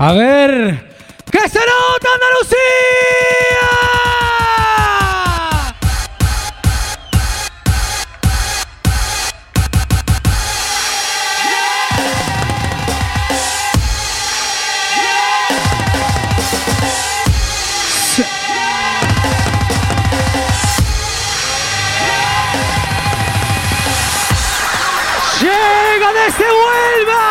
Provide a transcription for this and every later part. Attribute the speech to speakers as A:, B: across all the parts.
A: A ver. ¡Que se nota Andalucía! se vuelva!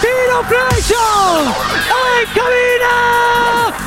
A: tiro flecha! ¡Ay, cabina!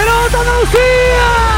B: Será outra mãozinha!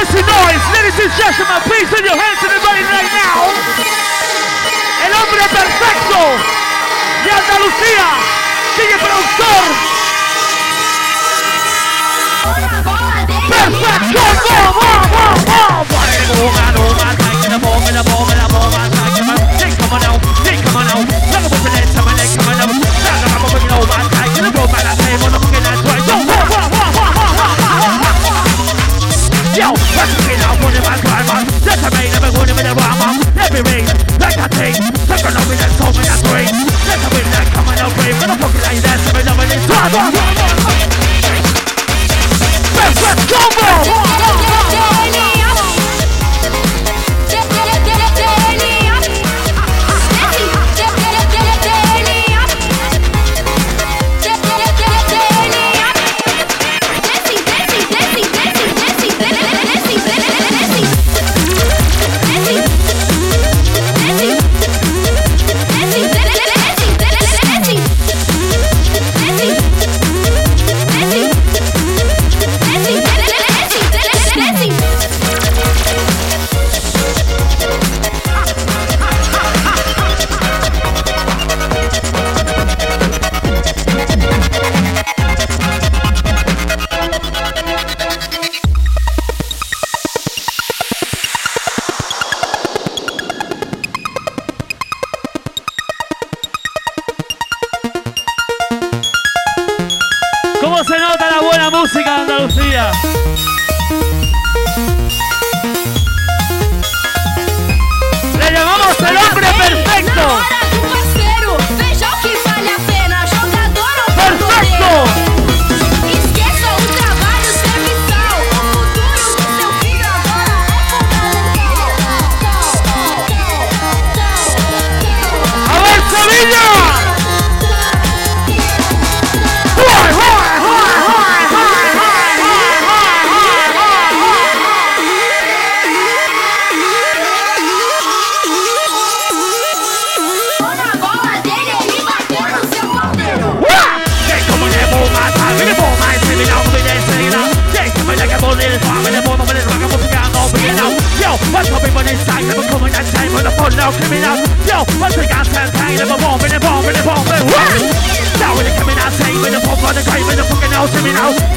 B: Noise?
C: Ladies and gentlemen, please put your hands in the rain right now. El hombre perfecto de Andalucía, sigue productor. Perfecto, vamos, come on out, come on out. On come on out. Yo, what's the meaning of good my grandma? That's a main, never good in the
D: grandma. Let me read, like I think. Suck on me, that's all
E: me, that's. That's a win that coming out brave. When I'm fucking like that, something over this. Let's go, bro!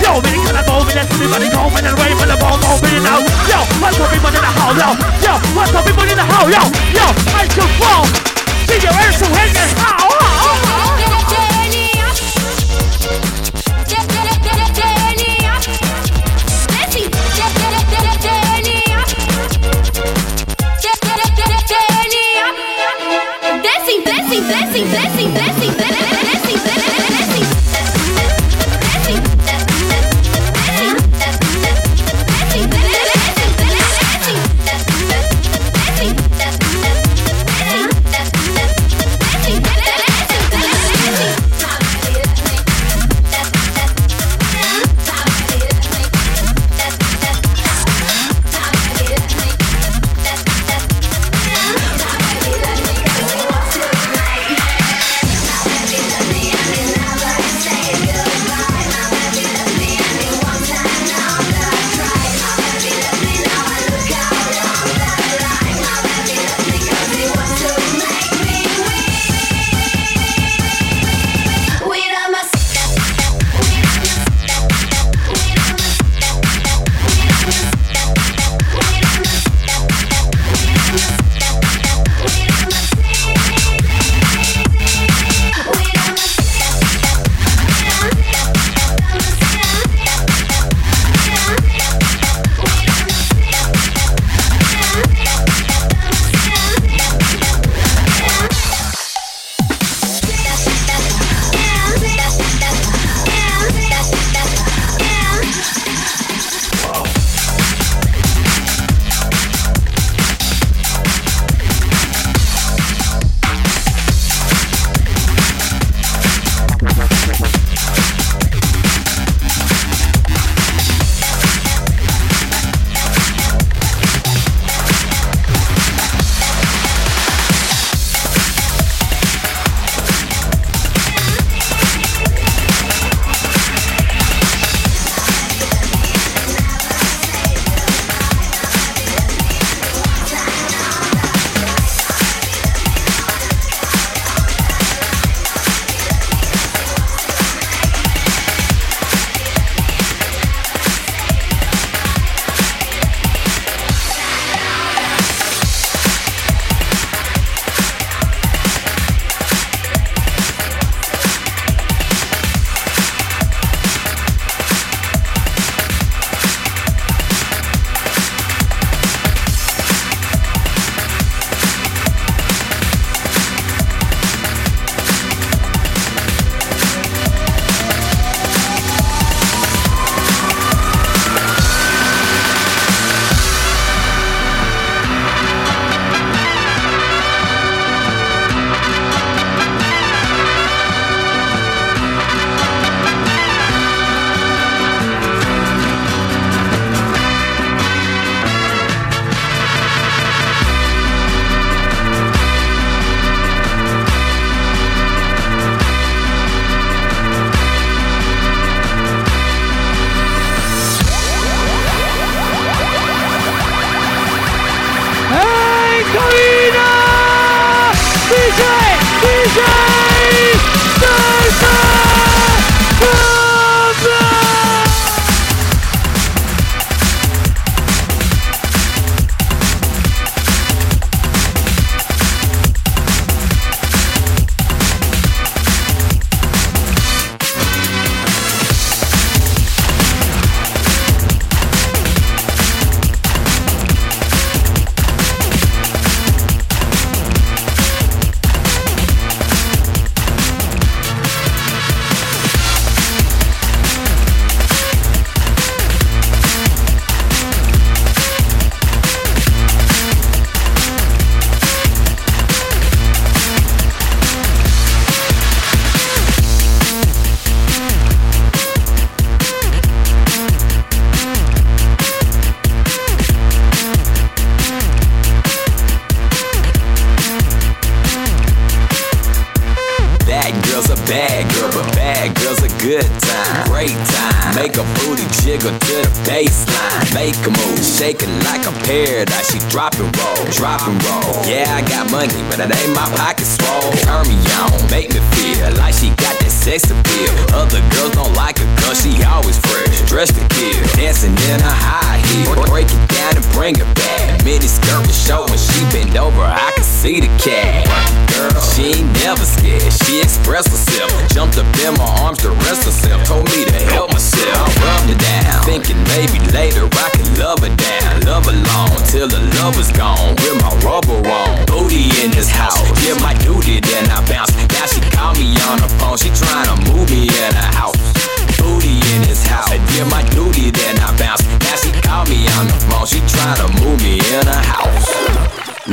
E: Yo, they kind of bomb, let's everybody go, and then rave with the bomb, in now. Yo, what's up, everybody in the hole, yo. Yo, what's up, everybody in the hole, yo. Yo, I should fall. See your ass to hang it, how, how,
A: blessing, blessing, blessing, blessing.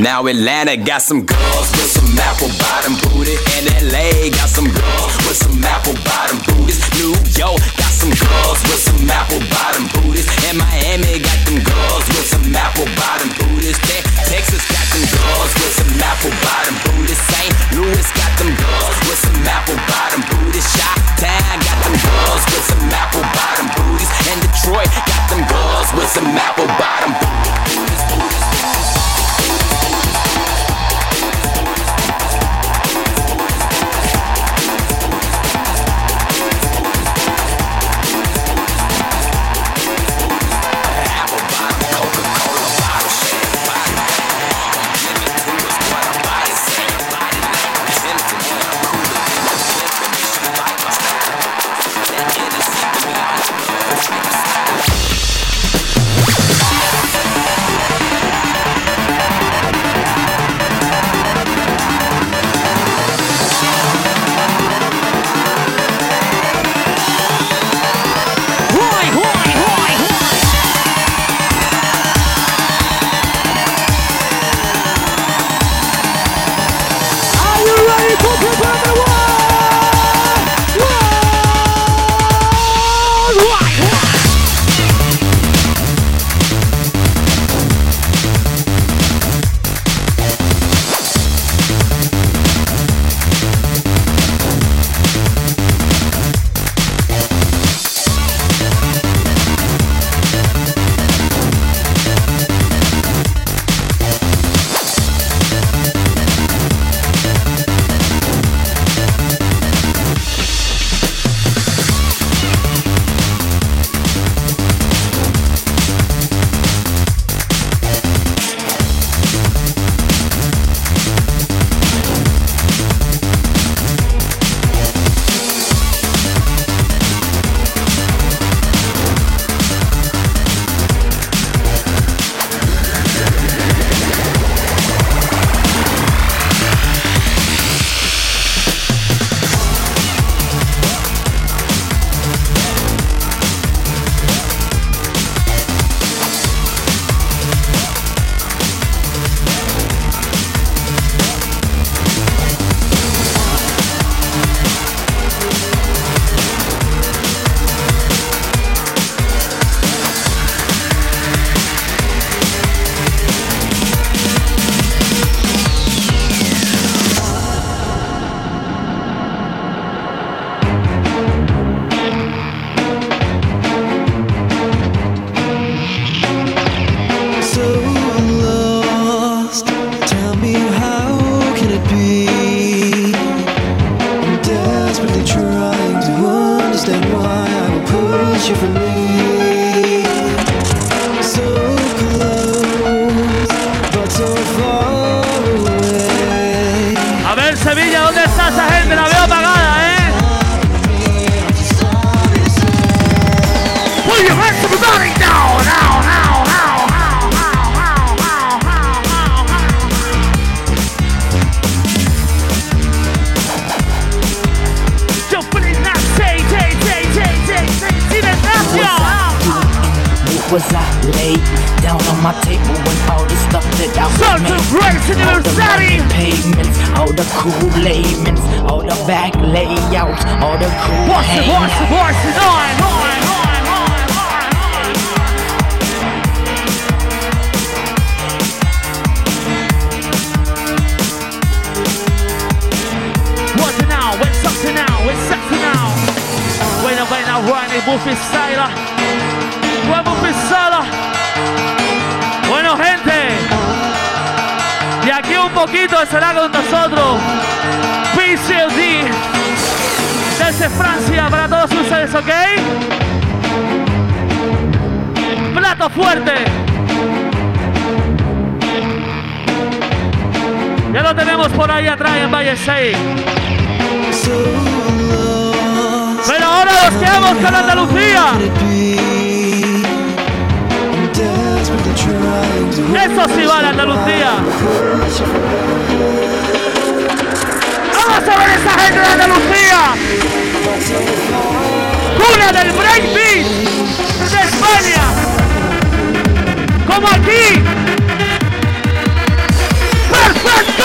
F: Now Atlanta got some girls with some apple bottom booty, and LA got some girls with some apple bottom booties. New York got some girls with some apple bottom booties, and Miami got them girls with some apple bottom booties. Te- Texas got them girls with some apple bottom booties. St. Louis got them girls with some apple bottom booties. Shot got them girls with some apple bottom booties, and Detroit got them girls with some apple bottom booties.
B: out all the cool
E: What's it, what's it, what's it, on, on, on, on, on. What's it now, what's something now, what's now. When I, when I run it, move it, sailor When move Bueno, gente. Y aquí un poquito estará con nosotros. PCLD desde Francia para todos ustedes, ¿ok? Plato fuerte. Ya lo tenemos por ahí atrás en Valle 6. Pero ahora nos quedamos con Andalucía. Eso sí vale Andalucía. Vamos a ver esa gente de Andalucía. Cuna del breakbeat de España. Como aquí. ¡Perfect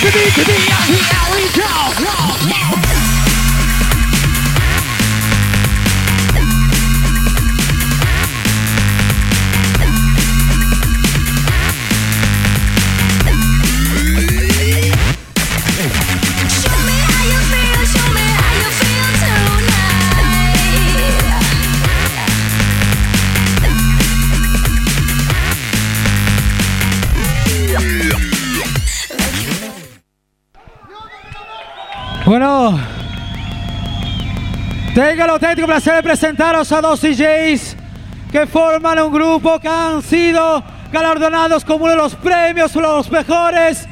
G: to be, to be,
A: auténtico placer de presentaros a dos DJs que forman un grupo que han sido galardonados como uno de los premios, uno de los mejores